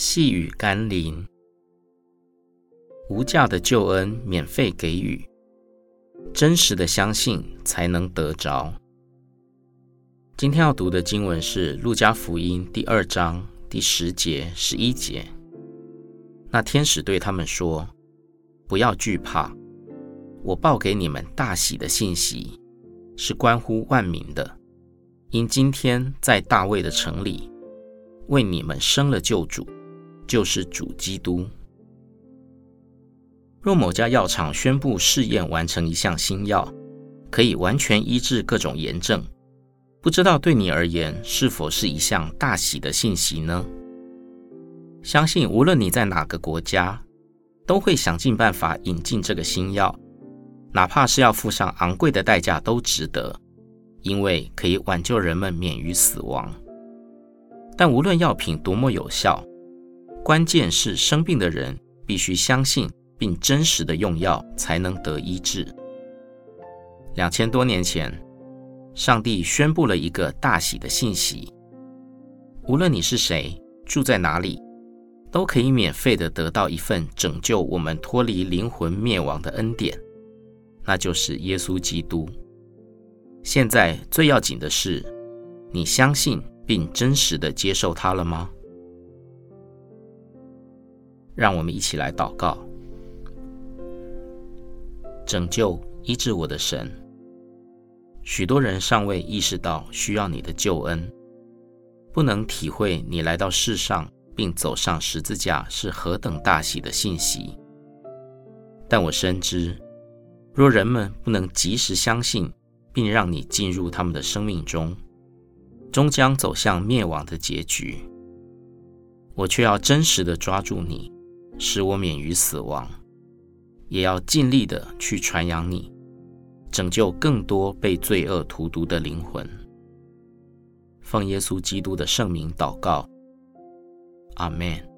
细雨甘霖，无价的救恩免费给予，真实的相信才能得着。今天要读的经文是《路加福音》第二章第十节、十一节。那天使对他们说：“不要惧怕，我报给你们大喜的信息，是关乎万民的。因今天在大卫的城里，为你们生了救主，就是主基督。若某家药厂宣布试验完成一项新药，可以完全医治各种炎症，不知道对你而言是否是一项大喜的信息呢？”相信无论你在哪个国家，都会想尽办法引进这个新药，哪怕是要付上昂贵的代价都值得，因为可以挽救人们免于死亡。但无论药品多么有效，关键是生病的人必须相信并真实的用药才能得医治。两千多年前，上帝宣布了一个大喜的信息：无论你是谁，住在哪里。都可以免费的得到一份拯救我们脱离灵魂灭亡的恩典，那就是耶稣基督。现在最要紧的是，你相信并真实的接受他了吗？让我们一起来祷告。拯救医治我的神，许多人尚未意识到需要你的救恩，不能体会你来到世上。并走上十字架是何等大喜的信息！但我深知，若人们不能及时相信，并让你进入他们的生命中，终将走向灭亡的结局。我却要真实的抓住你，使我免于死亡，也要尽力的去传扬你，拯救更多被罪恶荼毒的灵魂。奉耶稣基督的圣名祷告。阿门。